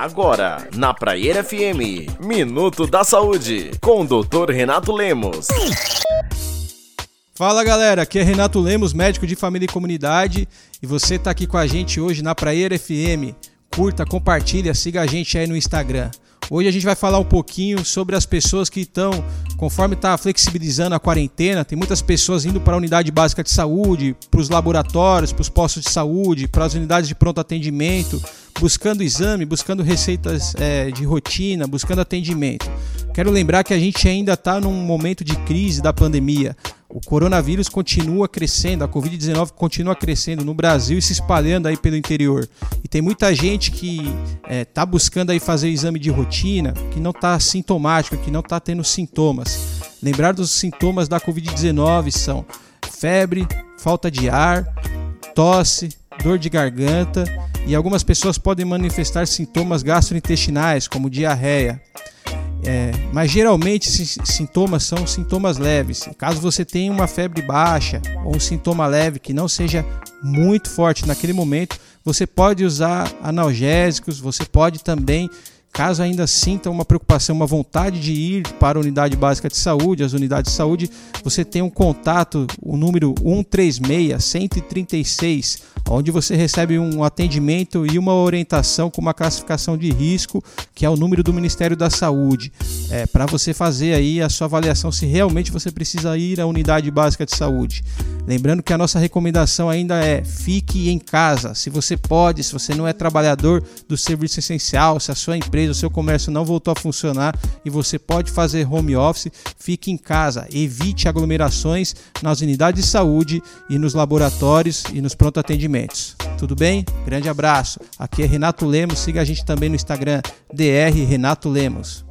Agora, na Praieira FM, Minuto da Saúde, com o Dr. Renato Lemos. Fala galera, aqui é Renato Lemos, médico de família e comunidade, e você está aqui com a gente hoje na Praieira FM. Curta, compartilha, siga a gente aí no Instagram. Hoje a gente vai falar um pouquinho sobre as pessoas que estão, conforme está flexibilizando a quarentena, tem muitas pessoas indo para a unidade básica de saúde, para os laboratórios, para os postos de saúde, para as unidades de pronto atendimento, buscando exame, buscando receitas é, de rotina, buscando atendimento. Quero lembrar que a gente ainda está num momento de crise da pandemia. O coronavírus continua crescendo, a Covid-19 continua crescendo no Brasil e se espalhando aí pelo interior. E tem muita gente que está é, buscando aí fazer exame de rotina, que não está sintomático, que não está tendo sintomas. Lembrar dos sintomas da Covid-19 são febre, falta de ar, tosse, dor de garganta e algumas pessoas podem manifestar sintomas gastrointestinais, como diarreia. É, mas geralmente esses sintomas são sintomas leves. Caso você tenha uma febre baixa ou um sintoma leve que não seja muito forte naquele momento, você pode usar analgésicos, você pode também Caso ainda sinta uma preocupação, uma vontade de ir para a unidade básica de saúde, as unidades de saúde, você tem um contato, o número 136 136, onde você recebe um atendimento e uma orientação com uma classificação de risco, que é o número do Ministério da Saúde, é, para você fazer aí a sua avaliação se realmente você precisa ir à unidade básica de saúde. Lembrando que a nossa recomendação ainda é fique em casa, se você pode, se você não é trabalhador do serviço essencial, se a sua empresa o seu comércio não voltou a funcionar e você pode fazer home office, fique em casa. Evite aglomerações nas unidades de saúde e nos laboratórios e nos pronto atendimentos. Tudo bem? Grande abraço. Aqui é Renato Lemos. Siga a gente também no Instagram, DR Renato Lemos.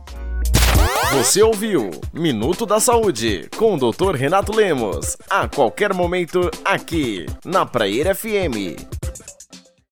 Você ouviu Minuto da Saúde com o Dr. Renato Lemos. A qualquer momento, aqui na Praieira FM.